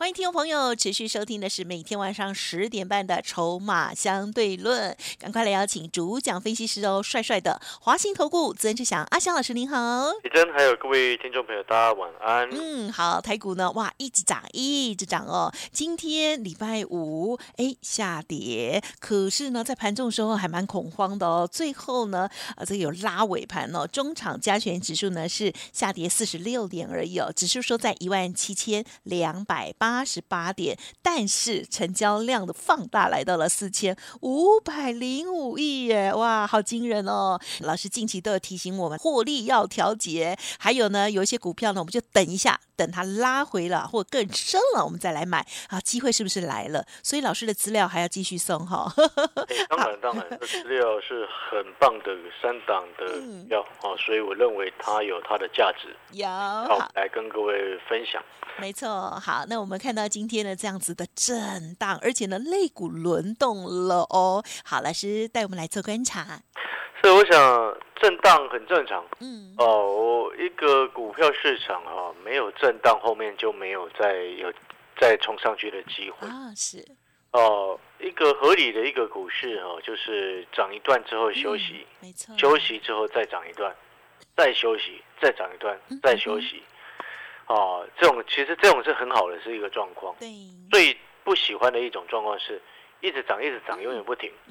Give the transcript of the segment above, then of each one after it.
欢迎听众朋友持续收听的是每天晚上十点半的《筹码相对论》，赶快来邀请主讲分析师哦，帅帅的华兴投顾曾志祥阿祥老师您好，李真还有各位听众朋友，大家晚安。嗯，好，台股呢，哇，一直涨，一直涨哦。今天礼拜五，哎，下跌，可是呢，在盘中的时候还蛮恐慌的哦。最后呢，啊，这个有拉尾盘哦，中场加权指数呢是下跌四十六点而已哦，指数收在一万七千两百八。八十八点，但是成交量的放大来到了四千五百零五亿耶！哇，好惊人哦！老师近期都有提醒我们，获利要调节，还有呢，有一些股票呢，我们就等一下，等它拉回了或更深了，我们再来买啊！机会是不是来了？所以老师的资料还要继续送哈。当然，当然，资料是很棒的三档的料哦，所以我认为它有它的价值，有好来跟各位分享。没错，好，那我们看到今天的这样子的震荡，而且呢，肋骨轮动了哦。好，老师带我们来做观察。所以我想震荡很正常。嗯。哦，一个股票市场啊，没有震荡，后面就没有再有再冲上去的机会啊。是。哦，一个合理的一个股市哦，就是涨一段之后休息，没错。休息之后再涨一段，再休息，再涨一段，再休息。哦，这种其实这种是很好的，是一个状况。对，最不喜欢的一种状况是，一直涨，一直涨，永远不停，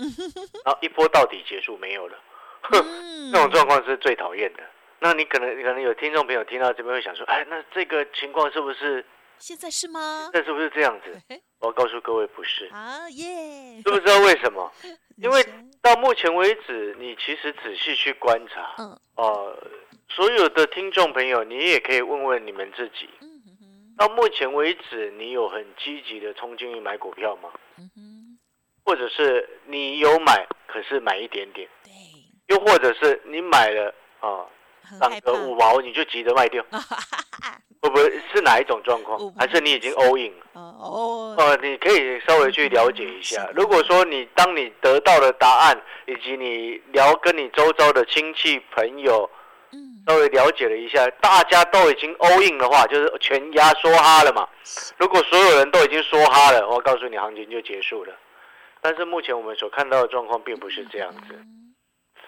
然后一波到底结束没有了，哼，那种状况是最讨厌的。那你可能可能有听众朋友听到这边会想说，哎，那这个情况是不是现在是吗？那是不是这样子？我要告诉各位，不是啊耶，知不知道为什么？因为到目前为止，你其实仔细去观察，嗯，哦。所有的听众朋友，你也可以问问你们自己。到目前为止，你有很积极的冲进去买股票吗？或者是你有买，可是买一点点。又或者是你买了啊，涨个五毛你就急着卖掉，会不会是哪一种状况？还是你已经 all in 了？哦哦，你可以稍微去了解一下。如果说你当你得到的答案，以及你聊跟你周遭的亲戚朋友。稍微了解了一下，大家都已经 all in 的话，就是全压梭哈了嘛。如果所有人都已经说哈了，我告诉你，行情就结束了。但是目前我们所看到的状况并不是这样子，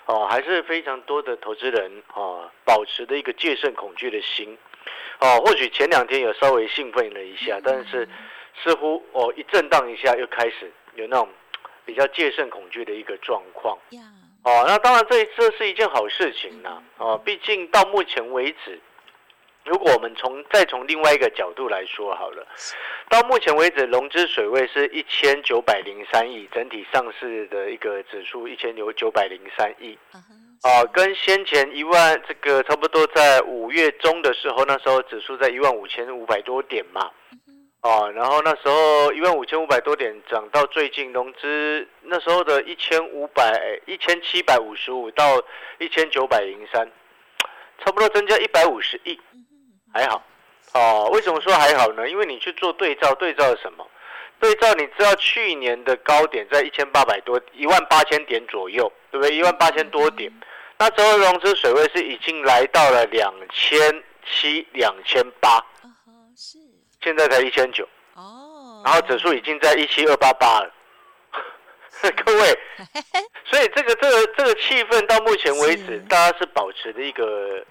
哦，还是非常多的投资人啊，保持的一个戒慎恐惧的心。哦，或许前两天有稍微兴奋了一下，但是似乎哦一震荡一下，又开始有那种比较戒慎恐惧的一个状况。哦，那当然，这这是一件好事情呢。哦，毕竟到目前为止，如果我们从再从另外一个角度来说好了，到目前为止，融资水位是一千九百零三亿，整体上市的一个指数一千九九百零三亿。啊，跟先前一万这个差不多，在五月中的时候，那时候指数在一万五千五百多点嘛。哦，然后那时候一万五千五百多点涨到最近融资那时候的一千五百一千七百五十五到一千九百零三，差不多增加一百五十亿，还好。哦，为什么说还好呢？因为你去做对照，对照什么？对照你知道去年的高点在一千八百多一万八千点左右，对不对？一万八千多点，那时候融资水位是已经来到了两千七两千八。现在才一千九哦，然后指数已经在一七二八八了，各位，所以这个这个这个气氛到目前为止，大家是保持的一个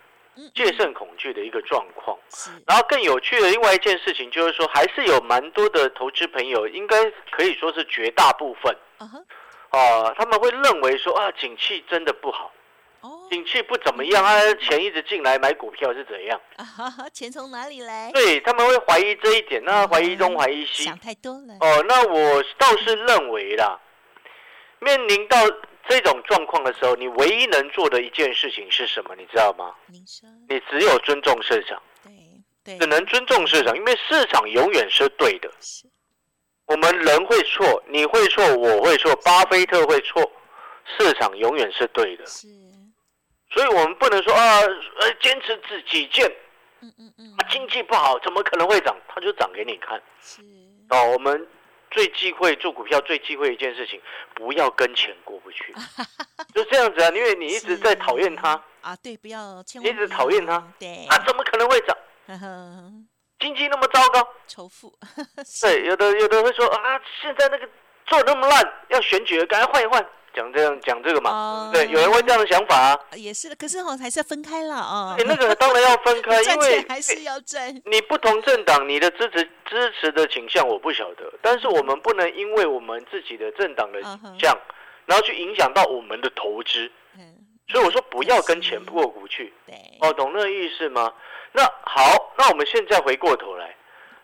戒慎恐惧的一个状况。然后更有趣的另外一件事情就是说，还是有蛮多的投资朋友，应该可以说是绝大部分，啊，他们会认为说啊，景气真的不好。景气不怎么样他，钱一直进来买股票是怎样？钱从哪里来？对他们会怀疑这一点，那怀疑东怀疑西，想太多了。哦，那我倒是认为啦，面临到这种状况的时候，你唯一能做的一件事情是什么？你知道吗？你只有尊重市场。对对，只能尊重市场，因为市场永远是对的。是，我们人会错，你会错，我会错，巴菲特会错，市场永远是对的。是。所以我们不能说啊，呃，坚持自己见，嗯嗯嗯，经济不好怎么可能会涨？它就涨给你看。是。哦，我们最忌讳做股票，最忌讳一件事情，不要跟钱过不去，就这样子啊，因为你一直在讨厌它。啊，对，不要一直讨厌它，对，啊，怎么可能会涨？经济那么糟糕，仇富，对，有的有的会说啊，现在那个做那么烂，要选举了，赶快换一换。讲这样讲这个嘛，对，有人会这样的想法啊，也是的。可是哈，还是要分开了啊。你那个当然要分开，因为还是要赚。你不同政党，你的支持支持的倾向我不晓得，但是我们不能因为我们自己的政党的倾向，然后去影响到我们的投资。嗯所以我说不要跟钱过不去。对，哦，懂那个意思吗？那好，那我们现在回过头来。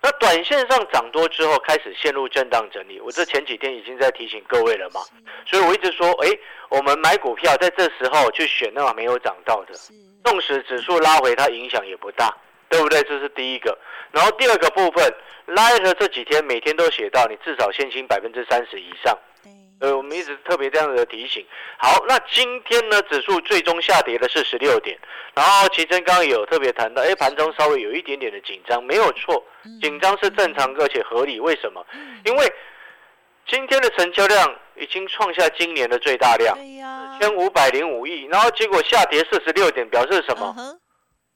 那短线上涨多之后开始陷入震荡整理，我这前几天已经在提醒各位了嘛，所以我一直说，哎，我们买股票在这时候去选那没有涨到的，纵使指数拉回，它影响也不大，对不对？这是第一个。然后第二个部分，拉 t 这几天每天都写到，你至少现金百分之三十以上。呃，我们一直特别这样子的提醒。好，那今天呢，指数最终下跌的是十六点。然后齐真刚刚有特别谈到，哎，盘中稍微有一点点的紧张，没有错，紧张是正常而且合理。为什么？因为今天的成交量已经创下今年的最大量，四千五百零五亿。然后结果下跌四十六点，表示什么？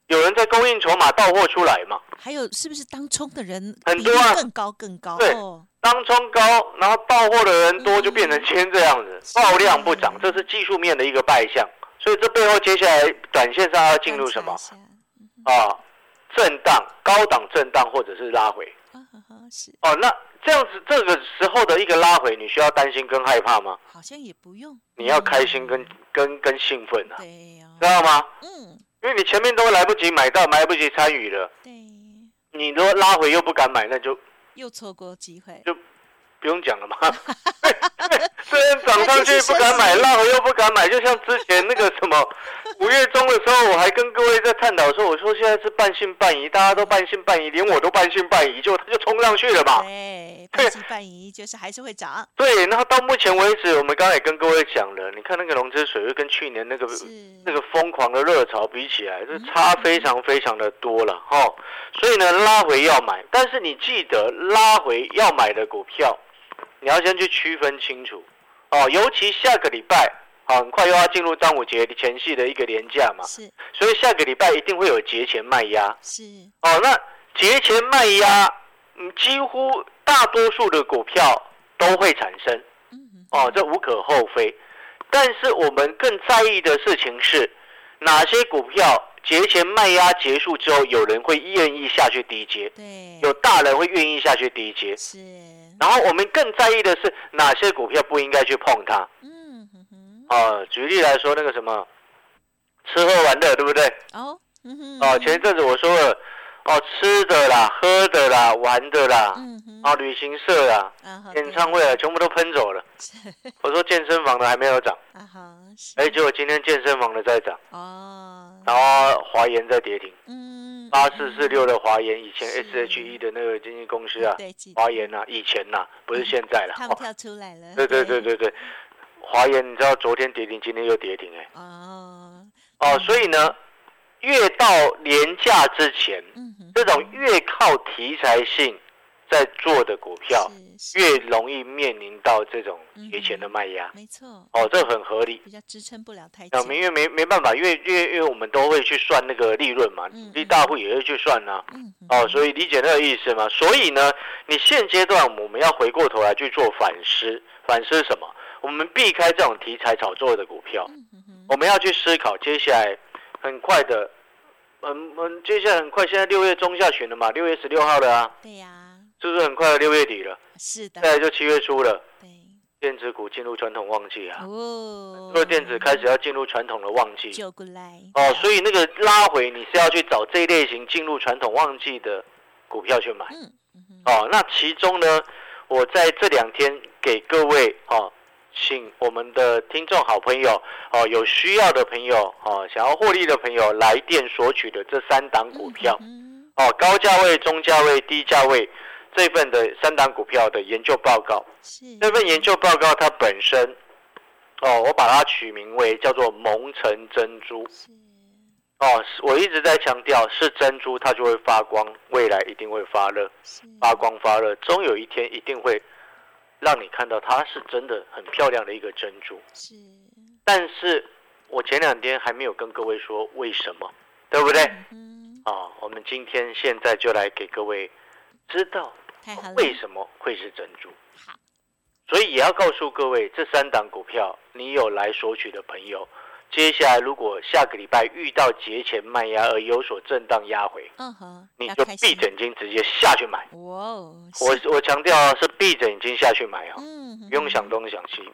有人在供应筹码到货出来嘛？还有是不是当冲的人很多啊？更高更高。对。当冲高，然后到货的人多，就变成今天这样子，爆量不涨，这是技术面的一个败象。所以这背后接下来短线上要进入什么？啊，震荡、高档震荡或者是拉回。哦，那这样子这个时候的一个拉回，你需要担心跟害怕吗？好像也不用。你要开心跟跟跟兴奋啊，知道吗？嗯。因为你前面都来不及买到，来不及参与了。对。你如果拉回又不敢买，那就。又错过机会，不用讲了嘛。虽然涨上去不敢买，拉回又不敢买，就像之前那个什么五月中的时候，我还跟各位在探讨说，我说现在是半信半疑，大家都半信半疑，连我都半信半疑，就它就冲上去了嘛。对，半信半疑就是还是会涨。对，然后到目前为止，我们刚才也跟各位讲了，你看那个融资水位跟去年那个那个疯狂的热潮比起来，是差非常非常的多了哈。所以呢，拉回要买，但是你记得拉回要买的股票。你要先去区分清楚，哦，尤其下个礼拜，很快又要进入端午节前夕的一个年假嘛，是，所以下个礼拜一定会有节前卖压，是，哦，那节前卖压，嗯，几乎大多数的股票都会产生，哦，这无可厚非，但是我们更在意的事情是，哪些股票节前卖压结束之后，有人会愿意下去低接，对，有大人会愿意下去低接，是。然后我们更在意的是哪些股票不应该去碰它。嗯哼哼。哦，举例来说，那个什么，吃喝玩乐，对不对？哦。嗯哼。哦，前一阵子我说了，哦，吃的啦，喝的啦，玩的啦，嗯哼。啊，旅行社啦，演唱会啊，全部都喷走了。我说健身房的还没有涨。啊哈。哎，结果今天健身房的在涨。哦。然后华研在跌停。嗯。八四四六的华研，以前 S H E 的那个经纪公司啊，华研呐，以前呐，不是现在了。他们跳出来了。对对对对对，华研，你知道昨天跌停，今天又跌停哎。哦。哦，所以呢，越到年假之前，这种越靠题材性。在做的股票越容易面临到这种节前的卖压，没错，哦，这很合理，比较支撑不了太久。因为没没办法，因为因为因为我们都会去算那个利润嘛，利大户也会去算呐，哦，所以理解那个意思嘛。所以呢，你现阶段我们要回过头来去做反思，反思什么？我们避开这种题材炒作的股票，我们要去思考接下来很快的，嗯嗯，接下来很快，现在六月中下旬了嘛，六月十六号了啊，对呀。是不是很快六月底了？是的，再来就七月初了。对，电子股进入传统旺季啊。哦，做电子开始要进入传统的旺季。就过来。哦，所以那个拉回你是要去找这一类型进入传统旺季的股票去买。嗯哦，那其中呢，我在这两天给各位哦，请我们的听众好朋友哦，有需要的朋友哦，想要获利的朋友来电索取的这三档股票。哦，高价位、中价位、低价位。这份的三档股票的研究报告，这份研究报告它本身哦，我把它取名为叫做蒙尘珍珠。哦，我一直在强调，是珍珠它就会发光，未来一定会发热，发光发热，终有一天一定会让你看到它是真的很漂亮的一个珍珠。是，但是我前两天还没有跟各位说为什么，对不对？嗯。哦，我们今天现在就来给各位知道为什么会是珍珠。好，所以也要告诉各位，这三档股票你有来索取的朋友。接下来，如果下个礼拜遇到节前卖压而有所震荡压回，嗯哼，你就闭着眼睛直接下去买。哇，我我强调是闭着眼睛下去买啊，不用想东想西。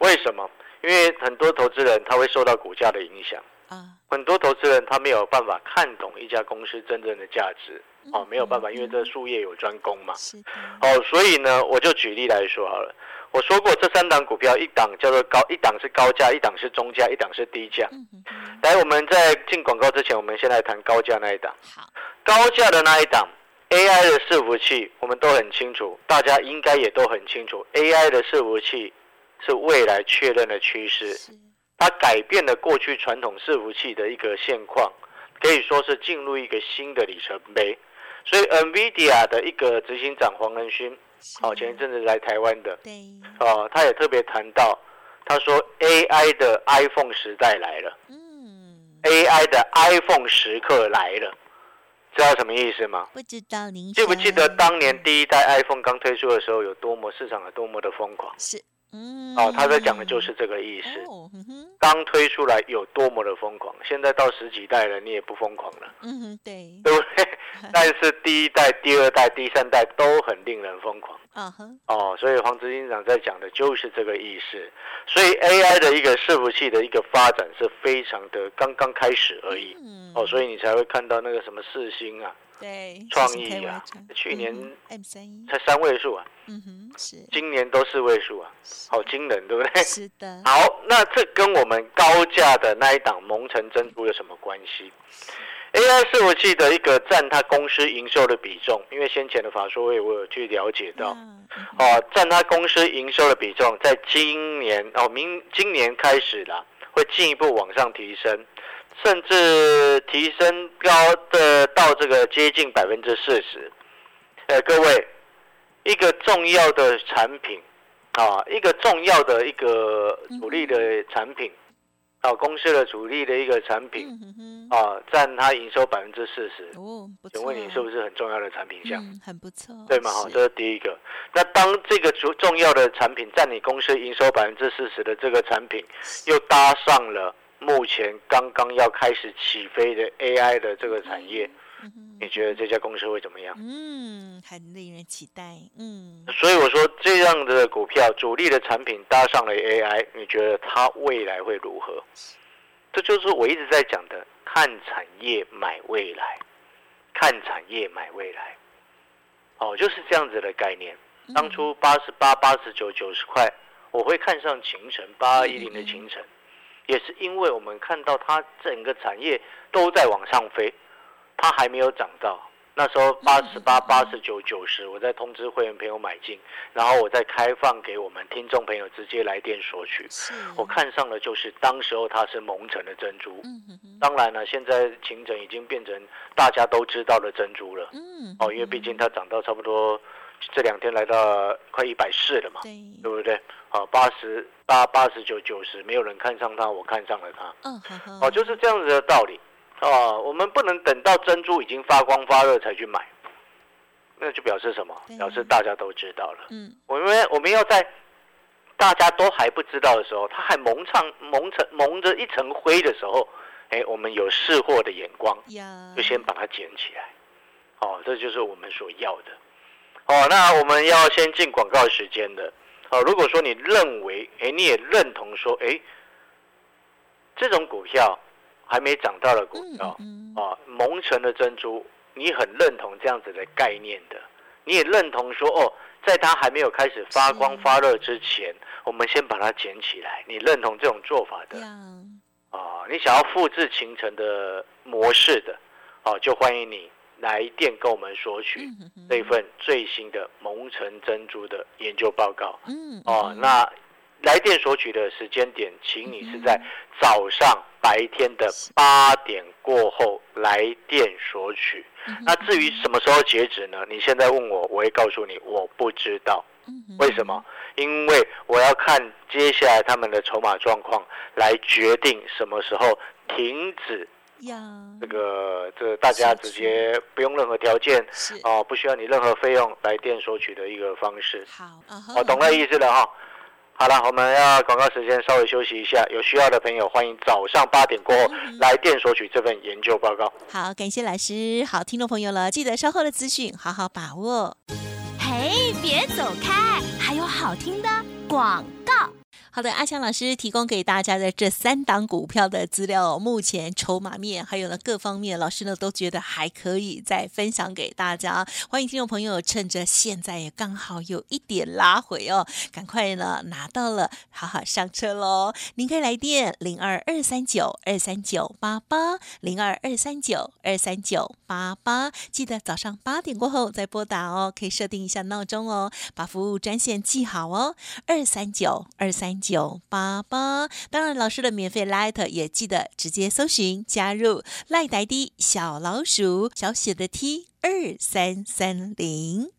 为什么？因为很多投资人他会受到股价的影响啊，很多投资人他没有办法看懂一家公司真正的价值哦，没有办法，因为这术业有专攻嘛。哦，所以呢，我就举例来说好了。我说过，这三档股票，一档叫做高，一档是高价，一档是中价，一档是低价。来，我们在进广告之前，我们先来谈高价那一档。好，高价的那一档，AI 的伺服器，我们都很清楚，大家应该也都很清楚，AI 的伺服器是未来确认的趋势，它改变了过去传统伺服器的一个现况，可以说是进入一个新的里程碑。所以，NVIDIA 的一个执行长黄仁勋。哦，前一阵子来台湾的，对，哦，他也特别谈到，他说 AI 的 iPhone 时代来了，嗯，AI 的 iPhone 时刻来了，知道什么意思吗？不知道您记不记得当年第一代 iPhone 刚推出的时候，有多么市场有多么的疯狂？是。哦，他在讲的就是这个意思。刚推出来有多么的疯狂，现在到十几代了，你也不疯狂了。嗯哼，对，对不对？但是第一代、第二代、第三代都很令人疯狂。嗯哼，哦，所以黄执行长在讲的就是这个意思。所以 AI 的一个伺服器的一个发展是非常的刚刚开始而已。哦，所以你才会看到那个什么四星啊。对，创意啊，去年才三位数啊，嗯哼，是，今年都四位数啊，好惊人，对不对？是的。好，那这跟我们高价的那一档蒙城珍珠有什么关系？AI 伺服器的一个占它公司营收的比重，因为先前的法说会我有去了解到，哦，占它公司营收的比重，在今年哦明今年开始啦，会进一步往上提升。甚至提升高的到这个接近百分之四十，呃，各位，一个重要的产品啊，一个重要的一个主力的产品，啊，公司的主力的一个产品，啊，占它营收百分之四十。哦，请问你是不是很重要的产品项？很不错，对吗？好，这是第一个。那当这个主重要的产品占你公司营收百分之四十的这个产品，又搭上了。目前刚刚要开始起飞的 AI 的这个产业，你觉得这家公司会怎么样？嗯，很令人期待。嗯，所以我说这样的股票主力的产品搭上了 AI，你觉得它未来会如何？这就是我一直在讲的，看产业买未来，看产业买未来。哦，就是这样子的概念。当初八十八、八十九、九十块，我会看上秦城八二一零的秦城。也是因为我们看到它整个产业都在往上飞，它还没有涨到那时候八十八、八十九、九十，我在通知会员朋友买进，然后我再开放给我们听众朋友直接来电索取。我看上的就是当时候它是蒙城的珍珠，当然了，现在秦城已经变成大家都知道的珍珠了。哦，因为毕竟它涨到差不多。这两天来到快一百四了嘛，对不对？好，八十八、八十九、九十，没有人看上它，我看上了它。嗯，哦，就是这样子的道理。哦，我们不能等到珍珠已经发光发热才去买，那就表示什么？表示大家都知道了。嗯，我们我们要在大家都还不知道的时候，它还蒙上蒙层蒙着一层灰的时候，哎，我们有识货的眼光，就先把它捡起来。哦，这就是我们所要的。哦，那我们要先进广告时间的。哦，如果说你认为，哎，你也认同说，哎，这种股票还没涨到的股票，啊，蒙尘的珍珠，你很认同这样子的概念的，你也认同说，哦，在它还没有开始发光发热之前，我们先把它捡起来。你认同这种做法的，啊，你想要复制形成的模式的，哦，就欢迎你。来电跟我们索取那份最新的蒙城珍珠的研究报告。嗯，哦，那来电索取的时间点，请你是在早上白天的八点过后来电索取。那至于什么时候截止呢？你现在问我，我会告诉你，我不知道。为什么？因为我要看接下来他们的筹码状况，来决定什么时候停止。这个，这大家直接不用任何条件，哦，不需要你任何费用来电索取的一个方式。好，我懂了意思了哈。好了，我们要广告时间，稍微休息一下。有需要的朋友，欢迎早上八点过后来电索取这份研究报告。好，感谢老师。好，听众朋友了，记得稍后的资讯好好把握。嘿，别走开，还有好听的广告。好的，阿强老师提供给大家的这三档股票的资料，目前筹码面还有呢各方面，老师呢都觉得还可以再分享给大家。欢迎听众朋友趁着现在也刚好有一点拉回哦，赶快呢拿到了，好好上车喽！您可以来电零二二三九二三九八八零二二三九二三九八八，记得早上八点过后再拨打哦，可以设定一下闹钟哦，把服务专线记好哦，二三九二三。九八八，当然老师的免费 Light 也记得直接搜寻加入赖呆的小老鼠小写的 T 二三三零。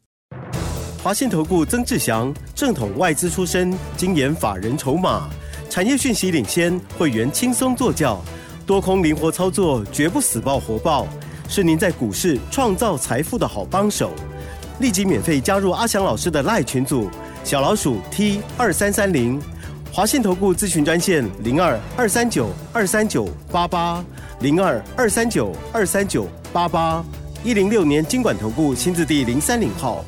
华信投顾曾志祥，正统外资出身，精研法人筹码，产业讯息领先，会员轻松做教，多空灵活操作，绝不死爆活爆，是您在股市创造财富的好帮手。立即免费加入阿祥老师的赖群组，小老鼠 T 二三三零。华信投顾咨询专线零二二三九二三九八八零二二三九二三九八八一零六年经管投顾新字第零三零号。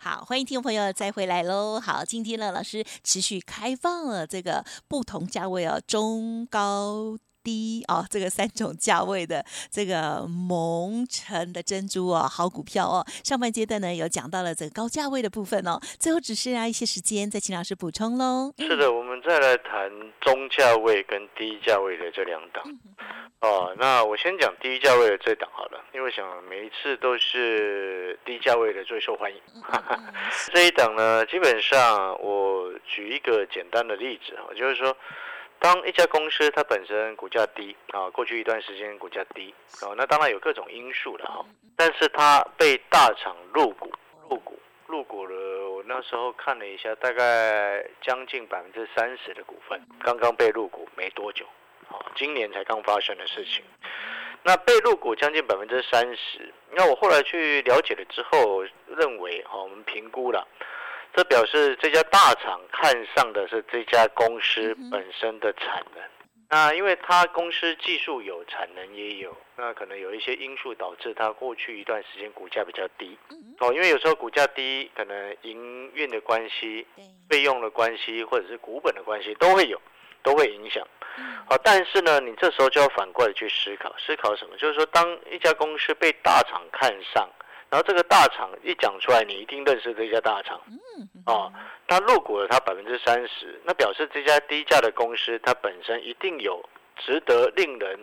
好，欢迎听众朋友再回来喽。好，今天呢，老师持续开放了这个不同价位哦，中高。低哦，这个三种价位的这个蒙城的珍珠哦，好股票哦。上半阶段呢有讲到了这个高价位的部分哦，最后只剩下一些时间，再请老师补充喽。是的，我们再来谈中价位跟低价位的这两档。哦，那我先讲低价位的这档好了，因为想每一次都是低价位的最受欢迎。这一档呢，基本上我举一个简单的例子哈，就是说。当一家公司它本身股价低啊，过去一段时间股价低啊，那当然有各种因素了哈。但是它被大厂入股，入股，入股了。我那时候看了一下，大概将近百分之三十的股份，刚刚被入股没多久，啊，今年才刚发生的事情。那被入股将近百分之三十，那我后来去了解了之后，认为哈，我们评估了。这表示这家大厂看上的是这家公司本身的产能，那因为它公司技术有，产能也有，那可能有一些因素导致它过去一段时间股价比较低。哦，因为有时候股价低，可能营运的关系、费用的关系，或者是股本的关系都会有，都会影响。好，但是呢，你这时候就要反过来去思考，思考什么？就是说，当一家公司被大厂看上。然后这个大厂一讲出来，你一定认识这家大厂。嗯，哦，它入股了它百分之三十，那表示这家低价的公司，它本身一定有值得令人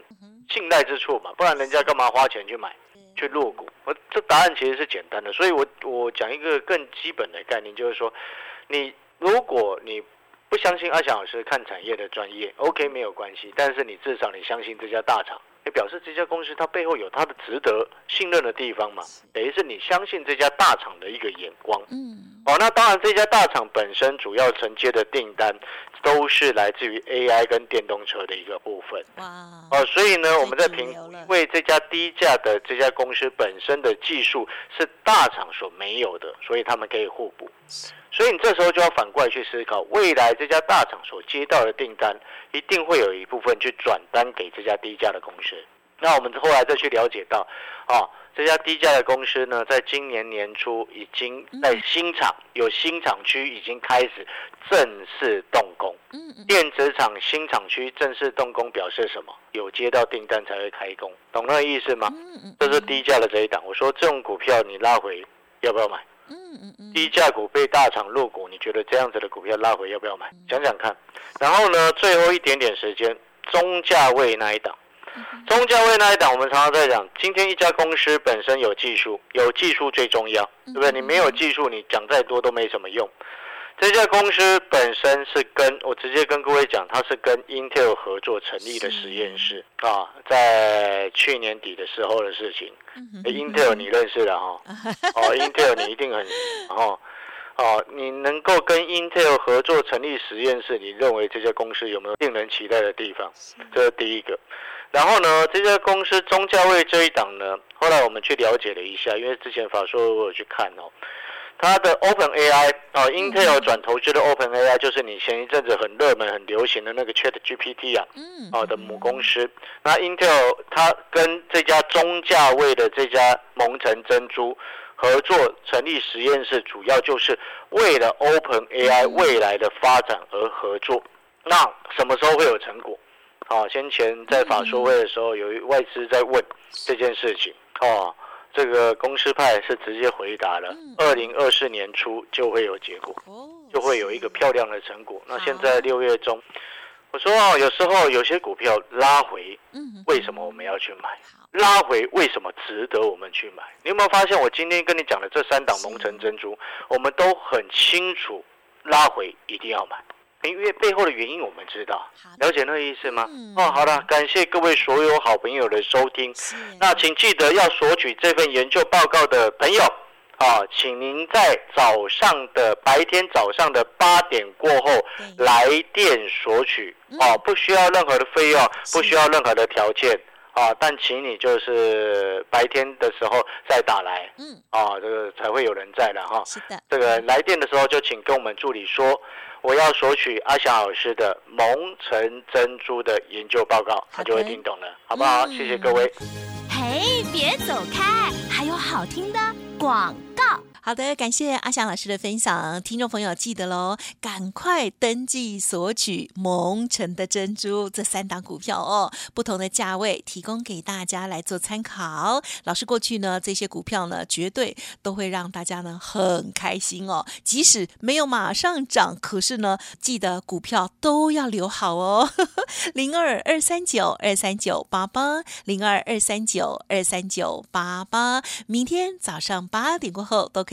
信赖之处嘛，不然人家干嘛花钱去买、去入股？我这答案其实是简单的，所以我我讲一个更基本的概念，就是说，你如果你不相信阿翔老师看产业的专业，OK 没有关系，但是你至少你相信这家大厂。也表示这家公司它背后有它的值得信任的地方嘛，等于是你相信这家大厂的一个眼光。嗯，哦，那当然这家大厂本身主要承接的订单都是来自于 AI 跟电动车的一个部分。哇，哦，所以呢，我们在评为这家低价的这家公司本身的技术是大厂所没有的，所以他们可以互补。所以你这时候就要反过来去思考，未来这家大厂所接到的订单，一定会有一部分去转单给这家低价的公司。那我们后来再去了解到，啊，这家低价的公司呢，在今年年初已经在新厂有新厂区已经开始正式动工。嗯电子厂新厂区正式动工表示什么？有接到订单才会开工，懂那个意思吗？嗯这是低价的这一档。我说这种股票你拉回要不要买？嗯嗯嗯，低价股被大厂入股，你觉得这样子的股票拉回要不要买？想想看。然后呢，最后一点点时间，中价位那一档，中价位那一档，我们常常在讲，今天一家公司本身有技术，有技术最重要，对不对？你没有技术，你讲再多都没什么用。这家公司本身是跟我直接跟各位讲，它是跟 Intel 合作成立的实验室啊，在去年底的时候的事情。Intel 你认识的哈？哦，Intel 你一定很哦哦，你能够跟 Intel 合作成立实验室，你认为这家公司有没有令人期待的地方？这是第一个。然后呢，这家公司中价位这一档呢，后来我们去了解了一下，因为之前法说我有去看哦。它的 Open AI 啊，Intel 转投资的 Open AI 就是你前一阵子很热门、很流行的那个 Chat GPT 啊，嗯啊的母公司。那 Intel 它跟这家中价位的这家蒙城珍珠合作成立实验室，主要就是为了 Open AI 未来的发展而合作。那什么时候会有成果？啊，先前在法说会的时候，有外资在问这件事情，哦。这个公司派是直接回答了，二零二四年初就会有结果，就会有一个漂亮的成果。那现在六月中，我说啊，有时候有些股票拉回，为什么我们要去买？拉回为什么值得我们去买？你有没有发现我今天跟你讲的这三档蒙城珍珠，我们都很清楚，拉回一定要买。因为背后的原因我们知道，了解那个意思吗？哦，好了，感谢各位所有好朋友的收听。那请记得要索取这份研究报告的朋友，啊，请您在早上的白天早上的八点过后来电索取，哦，不需要任何的费用，不需要任何的条件，啊，但请你就是白天的时候再打来，嗯，啊，这个才会有人在的哈。是的，这个来电的时候就请跟我们助理说。我要索取阿翔老师的蒙城珍珠的研究报告，他就会听懂了，好不好？谢谢各位。嘿，别走开，还有好听的广告。好的，感谢阿翔老师的分享，听众朋友记得喽，赶快登记索取蒙城的珍珠这三档股票哦，不同的价位提供给大家来做参考。老师过去呢，这些股票呢，绝对都会让大家呢很开心哦，即使没有马上涨，可是呢，记得股票都要留好哦。零二二三九二三九八八，零二二三九二三九八八，明天早上八点过后都可。